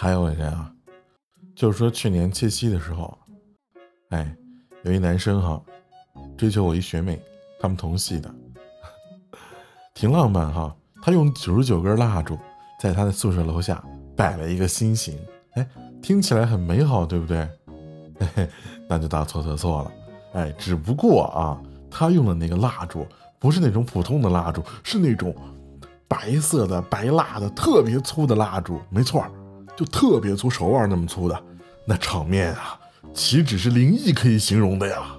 还有一个啊，就是说去年七夕的时候，哎，有一男生哈，追求我一学妹，他们同系的，挺浪漫哈。他用九十九根蜡烛在他的宿舍楼下摆了一个心形，哎，听起来很美好，对不对？嘿 嘿，那就大错特错了，哎，只不过啊，他用的那个蜡烛不是那种普通的蜡烛，是那种白色的白蜡的特别粗的蜡烛，没错，就特别粗手腕那么粗的那场面啊岂止是灵异可以形容的呀。